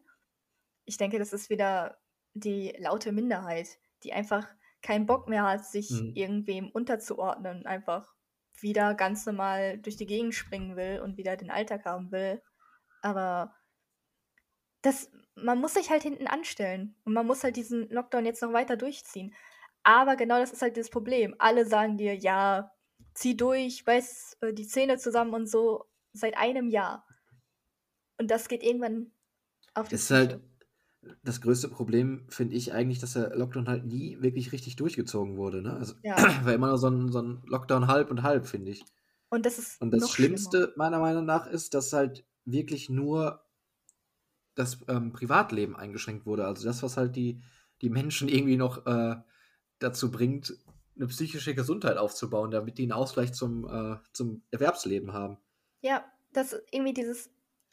B: Ich denke, das ist wieder die laute Minderheit, die einfach keinen Bock mehr hat, sich
A: Mhm.
B: irgendwem unterzuordnen einfach wieder ganz normal durch die Gegend springen will und wieder den Alltag haben will. Aber das, man muss sich halt hinten anstellen und man muss halt diesen Lockdown jetzt noch weiter durchziehen. Aber genau das ist halt das Problem. Alle sagen dir, ja, zieh durch, beiß äh, die Zähne zusammen und so seit einem Jahr. Und das geht irgendwann auf die
A: ist halt. Das größte Problem, finde ich eigentlich, dass der Lockdown halt nie wirklich richtig durchgezogen wurde. Ne? Also
B: Ja.
A: war immer nur so ein, so ein Lockdown halb und halb, finde ich.
B: Und das ist
A: Und das
B: noch schlimmer.
A: Schlimmste meiner Meinung nach ist, dass halt wirklich nur das ähm, Privatleben eingeschränkt wurde. Also das, was halt die, die Menschen irgendwie noch äh, dazu bringt, eine psychische Gesundheit aufzubauen, damit die einen Ausgleich zum, äh, zum Erwerbsleben haben.
B: Ja, das irgendwie dieses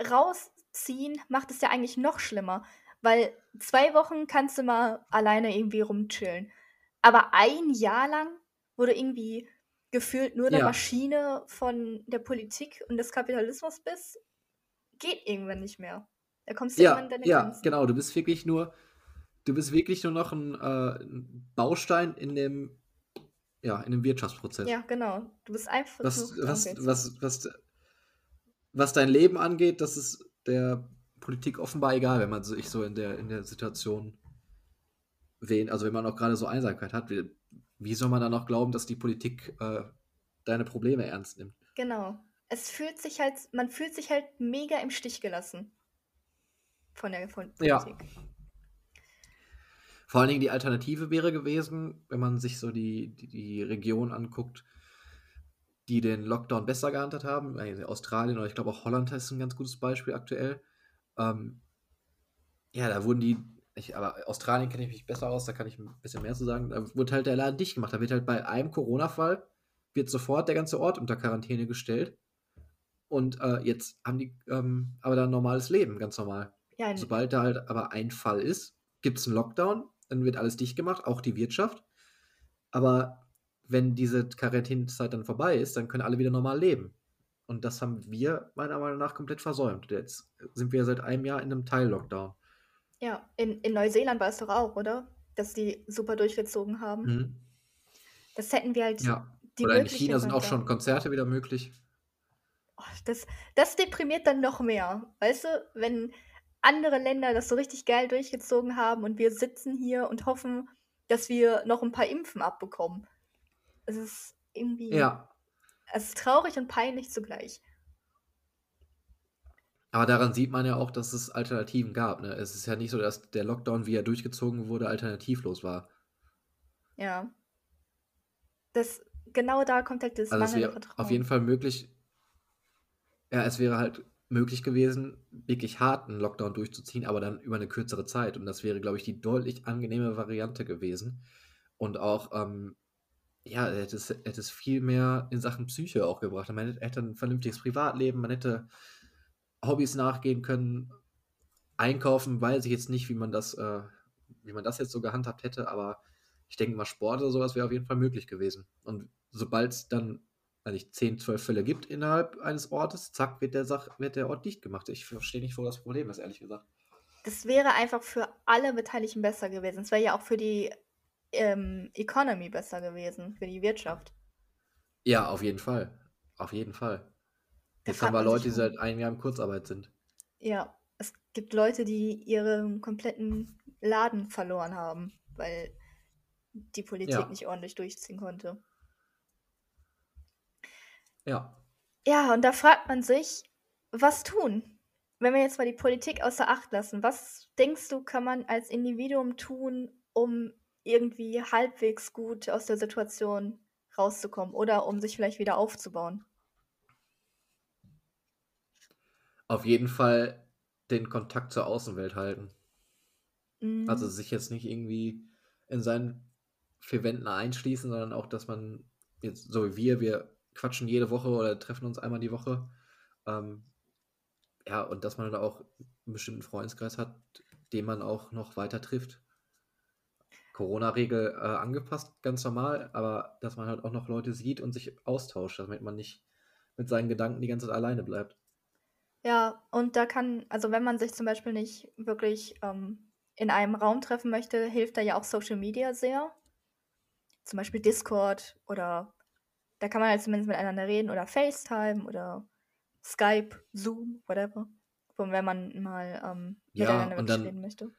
B: Rausziehen macht es ja eigentlich noch schlimmer. Weil zwei Wochen kannst du mal alleine irgendwie rumchillen. Aber ein Jahr lang, wo du irgendwie gefühlt nur eine
A: Ja.
B: Maschine von der Politik und des Kapitalismus bist, geht irgendwann nicht mehr. Da kommst du irgendwann
A: Ja,
B: an deine
A: ja,
B: Grenzen.
A: genau. Du bist wirklich nur, du bist wirklich nur noch ein, äh, ein Baustein in dem, ja, in dem Wirtschaftsprozess.
B: Ja, genau. Du bist einfach
A: Was, was,
B: Onkel.
A: was, was, was dein Leben angeht, das ist der Politik offenbar egal, wenn man sich so in der, in der Situation wählt. Also wenn man auch gerade so Einsamkeit hat, wie, wie soll man dann noch glauben, dass die Politik äh, deine Probleme ernst nimmt?
B: Genau. Es fühlt sich halt, man fühlt sich halt mega im Stich gelassen. von der von
A: Ja.
B: Politik.
A: Vor allen Dingen die Alternative wäre gewesen, wenn man sich so die, die, die Region anguckt, die den Lockdown besser gehandhabt haben. Also Australien oder ich glaube auch Holland ist ein ganz gutes Beispiel aktuell. Ähm, ja, da wurden die, ich, aber Australien kenne ich mich besser aus, da kann ich ein bisschen mehr zu sagen. Da wurde halt der Laden dicht gemacht. Da wird halt bei einem Corona-Fall wird sofort der ganze Ort unter Quarantäne gestellt. Und äh, jetzt haben die ähm, aber da ein normales Leben, ganz normal.
B: Ja,
A: Sobald da halt aber ein Fall ist, gibt es einen Lockdown, dann wird alles dicht gemacht, auch die Wirtschaft. Aber wenn diese Quarantänezeit dann vorbei ist, dann können alle wieder normal leben. Und das haben wir meiner Meinung nach komplett versäumt. Jetzt sind wir seit einem Jahr in einem Teil-Lockdown.
B: ja, in, in Neuseeland war es doch auch, oder? Dass die super durchgezogen haben.
A: Mhm.
B: Das hätten wir halt
A: Ja.
B: die
A: Oder in China sind auch schon Konzerte wieder möglich.
B: Oh, das, das deprimiert dann noch mehr. Weißt du, wenn andere Länder das so richtig geil durchgezogen haben und wir sitzen hier und hoffen, dass wir noch ein paar Impfen abbekommen. Es ist irgendwie.
A: Ja.
B: Es ist traurig und peinlich zugleich.
A: Aber daran sieht man ja auch, dass es Alternativen gab. Ne? Es ist ja nicht so, dass der Lockdown, wie er durchgezogen wurde, alternativlos war.
B: Ja. Das, genau da kommt halt das
A: Also es
B: mangelnde Vertrauen.
A: auf jeden Fall möglich, ja, es wäre halt möglich gewesen, wirklich hart einen Lockdown durchzuziehen, aber dann über eine kürzere Zeit. Und das wäre, glaube ich, die deutlich angenehme Variante gewesen. Und auch, ähm, ja, hätte es, hätte es viel mehr in Sachen Psyche auch gebracht. Man hätte, hätte ein vernünftiges Privatleben, man hätte Hobbys nachgehen können, einkaufen, weiß ich jetzt nicht, wie man das, äh, wie man das jetzt so gehandhabt hätte, aber ich denke mal, Sport oder sowas wäre auf jeden Fall möglich gewesen. Und sobald es dann, weiß ich, 10, 12 Fälle gibt innerhalb eines Ortes, zack, wird der, Sach wird der Ort dicht gemacht. Ich verstehe nicht, wo das Problem ist, ehrlich gesagt.
B: Das wäre einfach für alle Beteiligten besser gewesen. Es wäre ja auch für die ähm, Economy besser gewesen, für die Wirtschaft.
A: Ja, auf jeden Fall. Auf jeden Fall. Jetzt haben wir Leute, die seit einem Jahr in Kurzarbeit sind.
B: Ja, es gibt Leute, die ihren kompletten Laden verloren haben, weil die Politik
A: Ja.
B: nicht ordentlich durchziehen konnte.
A: Ja.
B: Ja, und da fragt man sich, was tun? Wenn wir jetzt mal die Politik außer Acht lassen, was denkst du, kann man als Individuum tun, um irgendwie halbwegs gut aus der Situation rauszukommen oder um sich vielleicht wieder aufzubauen?
A: Auf jeden Fall den Kontakt zur Außenwelt halten.
B: Mm,
A: Also sich jetzt nicht irgendwie in seinen vier Wänden einschließen, sondern auch, dass man jetzt, so wie wir, wir quatschen jede Woche oder treffen uns einmal die Woche. Ähm, ja, und dass man da auch einen bestimmten Freundeskreis hat, den man auch noch weiter trifft. Corona-Regel äh, angepasst, ganz normal, aber dass man halt auch noch Leute sieht und sich austauscht, damit man nicht mit seinen Gedanken die ganze Zeit alleine bleibt.
B: Ja, und da kann, also wenn man sich zum Beispiel nicht wirklich ähm, in einem Raum treffen möchte, hilft da ja auch Social Media sehr. Zum Beispiel Discord oder da kann man halt zumindest miteinander reden oder FaceTime oder Skype, Zoom, whatever. Und wenn man mal ähm,
A: Ja,
B: miteinander
A: und
B: wirklich
A: dann-
B: reden möchte.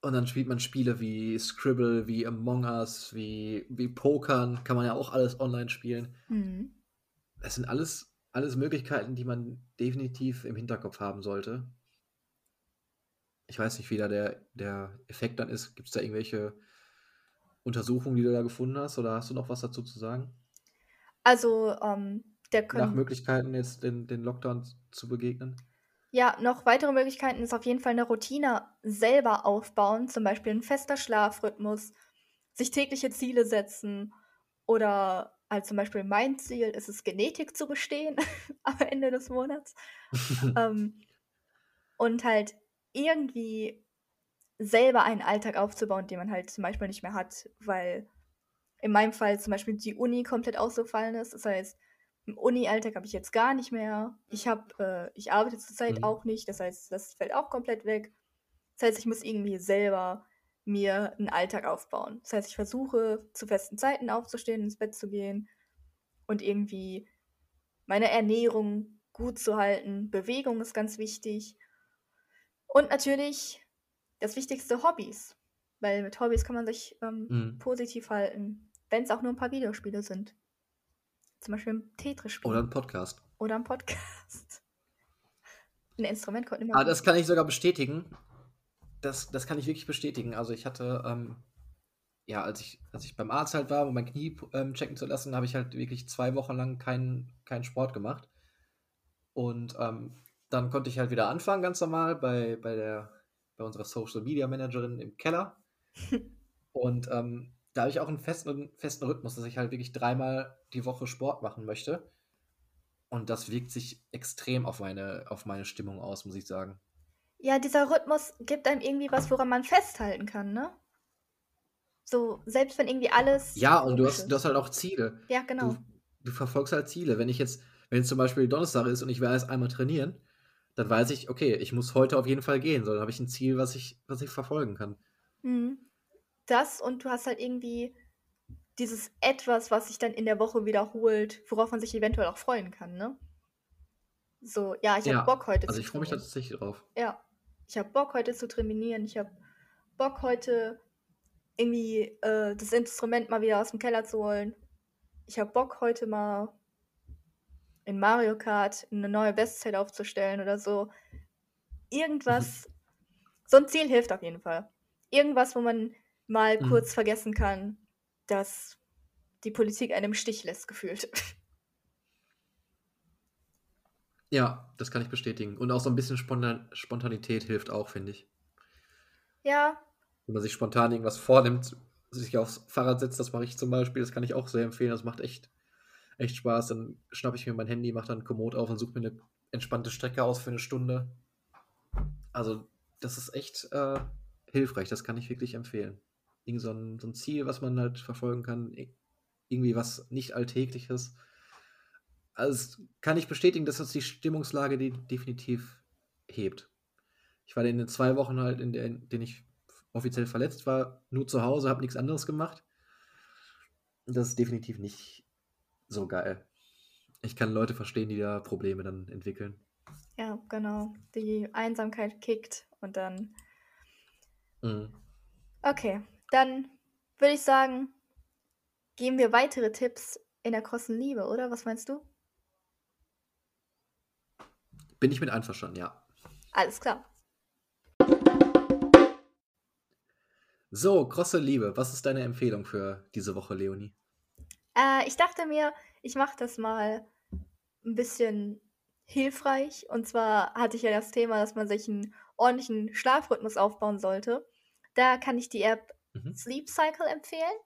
A: Und dann spielt man Spiele wie Scribble, wie Among Us, wie, wie Pokern, kann man ja auch alles online spielen.
B: Mhm.
A: Es sind alles, alles Möglichkeiten, die man definitiv im Hinterkopf haben sollte. Ich weiß nicht, wie da der, der Effekt dann ist. Gibt es da irgendwelche Untersuchungen, die du da gefunden hast? Oder hast du noch was dazu zu sagen?
B: Also, ähm, der
A: Nach Möglichkeiten, jetzt den, den Lockdown zu begegnen?
B: Ja, noch weitere Möglichkeiten ist auf jeden Fall eine Routine selber aufbauen, zum Beispiel ein fester Schlafrhythmus, sich tägliche Ziele setzen oder halt zum Beispiel mein Ziel ist es, Genetik zu bestehen am Ende des Monats. ähm, und halt irgendwie selber einen Alltag aufzubauen, den man halt zum Beispiel nicht mehr hat, weil in meinem Fall zum Beispiel die Uni komplett ausgefallen ist. Das heißt, im Uni-Alltag habe ich jetzt gar nicht mehr. Ich habe, äh, ich arbeite zurzeit
A: Mhm.
B: auch nicht, das heißt, das fällt auch komplett weg. Das heißt, ich muss irgendwie selber mir einen Alltag aufbauen. Das heißt, ich versuche zu festen Zeiten aufzustehen, ins Bett zu gehen und irgendwie meine Ernährung gut zu halten. Bewegung ist ganz wichtig. Und natürlich das Wichtigste, Hobbys. Weil mit Hobbys kann man sich ähm,
A: Mhm.
B: positiv halten, wenn es auch nur ein paar Videospiele sind. Zum Beispiel ein Tetris-Spiel
A: Oder ein Podcast.
B: oder ein Podcast. Ein Instrument kommt immer
A: Ah, das kann ich sogar bestätigen. Das, das kann ich wirklich bestätigen. Also ich hatte, ähm, ja, als ich, als ich beim Arzt halt war, um mein Knie ähm, checken zu lassen, habe ich halt wirklich zwei Wochen lang keinen keinen Sport gemacht. Und ähm, dann konnte ich halt wieder anfangen, ganz normal, bei, bei, der, bei unserer Social Media Managerin im Keller. Und ähm, da habe ich auch einen festen, festen Rhythmus, dass ich halt wirklich dreimal die Woche Sport machen möchte. Und das wirkt sich extrem auf meine, auf meine Stimmung aus, muss ich sagen.
B: Ja, dieser Rhythmus gibt einem irgendwie was, woran man festhalten kann, ne? So, selbst wenn irgendwie alles
A: Ja, und du hast, du hast halt auch Ziele.
B: Ja, genau.
A: Du, du verfolgst halt Ziele. Wenn ich jetzt, wenn jetzt zum Beispiel Donnerstag ist und ich will erst einmal trainieren, dann weiß ich, okay, ich muss heute auf jeden Fall gehen. So, dann habe ich ein Ziel, was ich, was ich verfolgen kann.
B: Mhm. Das und du hast halt irgendwie dieses Etwas, was sich dann in der Woche wiederholt, worauf man sich eventuell auch freuen kann, ne? So, ja, ich
A: Ja,
B: habe Bock heute
A: Also
B: zu
A: ich freue mich tatsächlich drauf.
B: Ja, ich habe Bock heute zu trainieren. Ich habe Bock heute irgendwie äh, das Instrument mal wieder aus dem Keller zu holen. Ich habe Bock heute mal in Mario Kart eine neue Bestzeit aufzustellen oder so. Irgendwas, so ein Ziel hilft auf jeden Fall. Irgendwas, wo man mal
A: Mhm.
B: kurz vergessen kann, dass die Politik einem Stich lässt, gefühlt.
A: Ja, das kann ich bestätigen. Und auch so ein bisschen Spontan Spontanität hilft auch, finde ich.
B: ja,
A: Wenn man sich spontan irgendwas vornimmt, sich aufs Fahrrad setzt, das mache ich zum Beispiel, das kann ich auch sehr empfehlen. Das macht echt, echt Spaß. Dann schnappe ich mir mein Handy, mache dann Komoot auf und suche mir eine entspannte Strecke aus für eine Stunde. Also, das ist echt äh, hilfreich, das kann ich wirklich empfehlen. Irgend so ein, so ein Ziel, was man halt verfolgen kann, irgendwie was nicht Alltägliches. Also, kann ich bestätigen, dass das die Stimmungslage die definitiv hebt. Ich war in den zwei Wochen halt, in denen ich offiziell verletzt war, nur zu Hause, habe nichts anderes gemacht. Das ist definitiv nicht so geil. Ich kann Leute verstehen, die da Probleme dann entwickeln.
B: ja, genau. Die Einsamkeit kickt und dann
A: Mhm.
B: Okay, dann würde ich sagen, geben wir weitere Tipps in der großen Liebe, oder? Was meinst du?
A: Bin ich mit einverstanden, ja.
B: Alles klar.
A: So, krosse Liebe, was ist deine Empfehlung für diese Woche, Leonie?
B: Äh, ich dachte mir, ich mache das mal ein bisschen hilfreich. Und zwar hatte ich ja das Thema, dass man sich einen ordentlichen Schlafrhythmus aufbauen sollte. Da kann ich die App
A: Mhm.
B: Sleep Cycle empfehlen.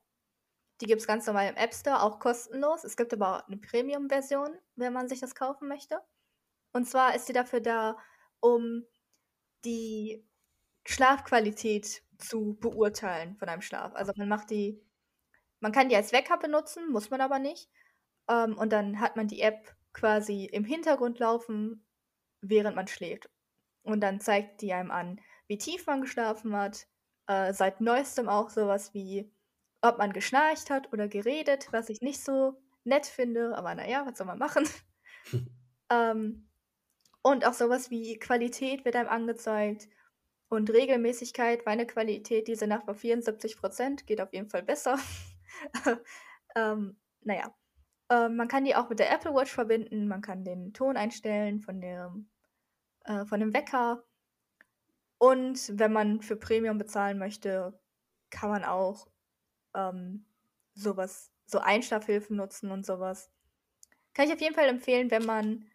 B: Die gibt es ganz normal im App Store, auch kostenlos. Es gibt aber auch eine Premium-Version, wenn man sich das kaufen möchte. Und zwar ist sie dafür da, um die Schlafqualität zu beurteilen von einem Schlaf. Also man macht die, man kann die als Wecker benutzen, muss man aber nicht. Ähm, und dann hat man die App quasi im Hintergrund laufen, während man schläft. Und dann zeigt die einem an, wie tief man geschlafen hat. Äh, seit neuestem auch sowas wie, ob man geschnarcht hat oder geredet, was ich nicht so nett finde, aber naja, was soll man machen? ähm, und auch sowas wie Qualität wird einem angezeigt und Regelmäßigkeit. Meine Qualität diese Nacht war 74%, geht auf jeden Fall besser. ähm, naja, ähm, man kann die auch mit der Apple Watch verbinden, man kann den Ton einstellen von dem, äh, von dem Wecker. Und wenn man für Premium bezahlen möchte, kann man auch ähm, sowas, so Einschlafhilfen nutzen und sowas. Kann ich auf jeden Fall empfehlen, wenn man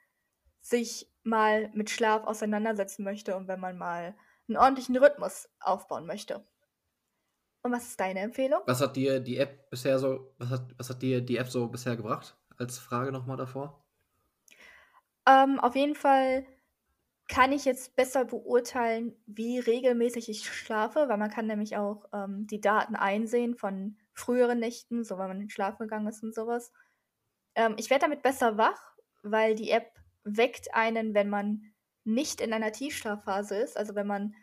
B: sich mal mit Schlaf auseinandersetzen möchte und wenn man mal einen ordentlichen Rhythmus aufbauen möchte. Und was ist deine Empfehlung?
A: Was hat dir die App bisher so, was hat, was hat dir die App so bisher gebracht? Als Frage nochmal davor.
B: Ähm, auf jeden Fall kann ich jetzt besser beurteilen, wie regelmäßig ich schlafe, weil man kann nämlich auch ähm, die Daten einsehen von früheren Nächten, so wenn man in Schlaf gegangen ist und sowas. Ähm, ich werde damit besser wach, weil die App weckt einen, wenn man nicht in einer Tiefschlafphase ist, also wenn man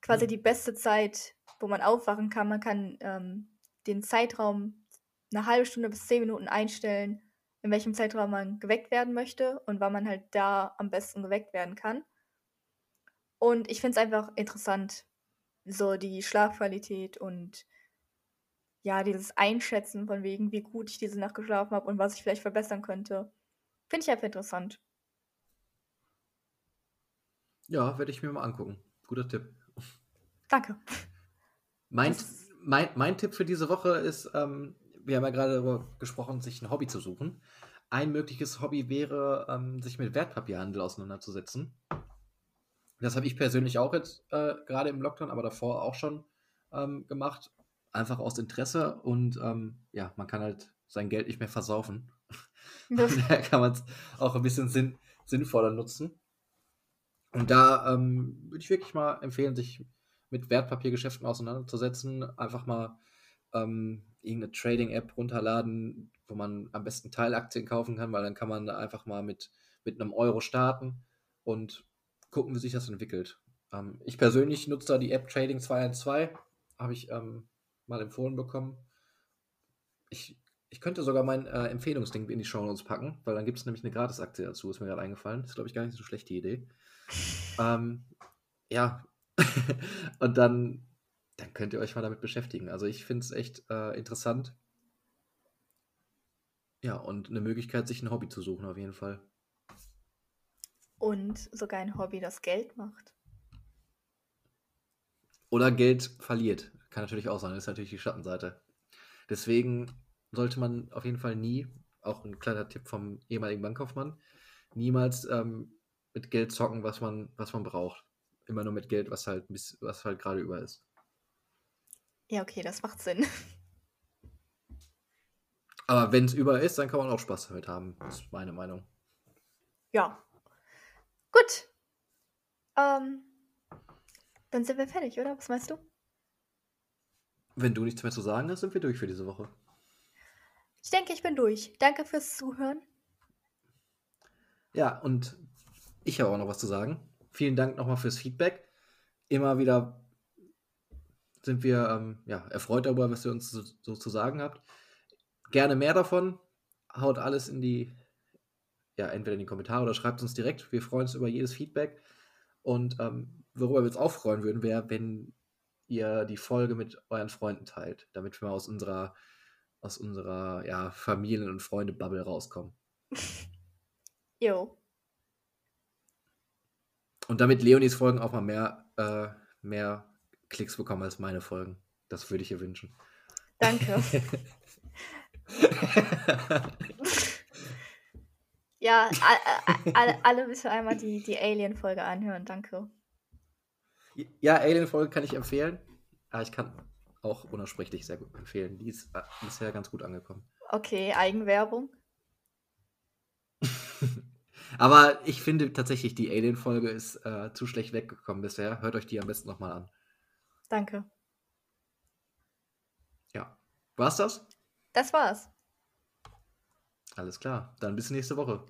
B: quasi
A: Mhm.
B: die beste Zeit, wo man aufwachen kann, man kann ähm, den Zeitraum eine halbe Stunde bis zehn Minuten einstellen, in welchem Zeitraum man geweckt werden möchte und wann man halt da am besten geweckt werden kann. Und ich finde es einfach interessant, so die Schlafqualität und ja, dieses Einschätzen von wegen, wie gut ich diese Nacht geschlafen habe und was ich vielleicht verbessern könnte. Finde ich einfach interessant.
A: Ja, werde ich mir mal angucken. Guter Tipp.
B: Danke.
A: Mein, mein, mein Tipp für diese Woche ist, ähm, wir haben ja gerade darüber gesprochen, sich ein Hobby zu suchen. Ein mögliches Hobby wäre, ähm, sich mit Wertpapierhandel auseinanderzusetzen. Das habe ich persönlich auch jetzt äh, gerade im Lockdown, aber davor auch schon ähm, gemacht. Einfach aus Interesse und ähm, ja, man kann halt sein Geld nicht mehr versaufen. Daher kann man es auch ein bisschen sinn sinnvoller nutzen. Und da ähm, würde ich wirklich mal empfehlen, sich mit Wertpapiergeschäften auseinanderzusetzen. Einfach mal ähm, irgendeine Trading-App runterladen, wo man am besten Teilaktien kaufen kann, weil dann kann man einfach mal mit, mit einem Euro starten und gucken, wie sich das entwickelt. Ähm, ich persönlich nutze da die App Trading 212, habe ich ähm, mal empfohlen bekommen. Ich, ich könnte sogar mein äh, Empfehlungsding in die Show Notes packen, weil dann gibt es nämlich eine Gratisaktie dazu, ist mir gerade eingefallen. Ist, glaube ich, gar nicht so schlechte Idee. Ähm, ja, und dann, dann könnt ihr euch mal damit beschäftigen. Also ich finde es echt äh, interessant. Ja, und eine Möglichkeit, sich ein Hobby zu suchen, auf jeden Fall.
B: Und sogar ein Hobby, das Geld macht.
A: Oder Geld verliert. Kann natürlich auch sein, das ist natürlich die Schattenseite. Deswegen sollte man auf jeden Fall nie, auch ein kleiner Tipp vom ehemaligen Bankkaufmann, niemals ähm, mit Geld zocken, was man, was man braucht. Immer nur mit Geld, was halt, was halt gerade über ist.
B: Ja, okay, das macht Sinn.
A: Aber wenn es über ist, dann kann man auch Spaß damit haben. Das ist meine Meinung.
B: Ja. Gut. Ähm, dann sind wir fertig, oder? Was meinst du?
A: Wenn du nichts mehr zu sagen hast, sind wir durch für diese Woche.
B: Ich denke, ich bin durch. Danke fürs Zuhören.
A: Ja, und ich habe auch noch was zu sagen. Vielen Dank nochmal fürs Feedback. Immer wieder sind wir ähm, ja, erfreut darüber, was ihr uns so, so zu sagen habt. Gerne mehr davon. Haut alles in die, ja, entweder in die Kommentare oder schreibt uns direkt. Wir freuen uns über jedes Feedback. Und ähm, worüber wir uns auch freuen würden, wäre, wenn ihr die Folge mit euren Freunden teilt, damit wir mal aus unserer, aus unserer ja, Familien- und Freunde-Bubble rauskommen.
B: Jo.
A: Und damit Leonis Folgen auch mal mehr, äh, mehr Klicks bekommen als meine Folgen. Das würde ich ihr wünschen.
B: Danke. ja, alle, alle bitte einmal die, die Alien-Folge anhören. Danke.
A: ja, Alien-Folge kann ich empfehlen. Aber ich kann auch unaussprechlich sehr gut empfehlen. Die ist äh, bisher ganz gut angekommen.
B: Okay, Eigenwerbung.
A: Aber ich finde tatsächlich, die Alien-Folge ist äh, zu schlecht weggekommen bisher. Hört euch die am besten nochmal an.
B: Danke.
A: Ja. War's das?
B: Das war's.
A: Alles klar. Dann bis nächste Woche.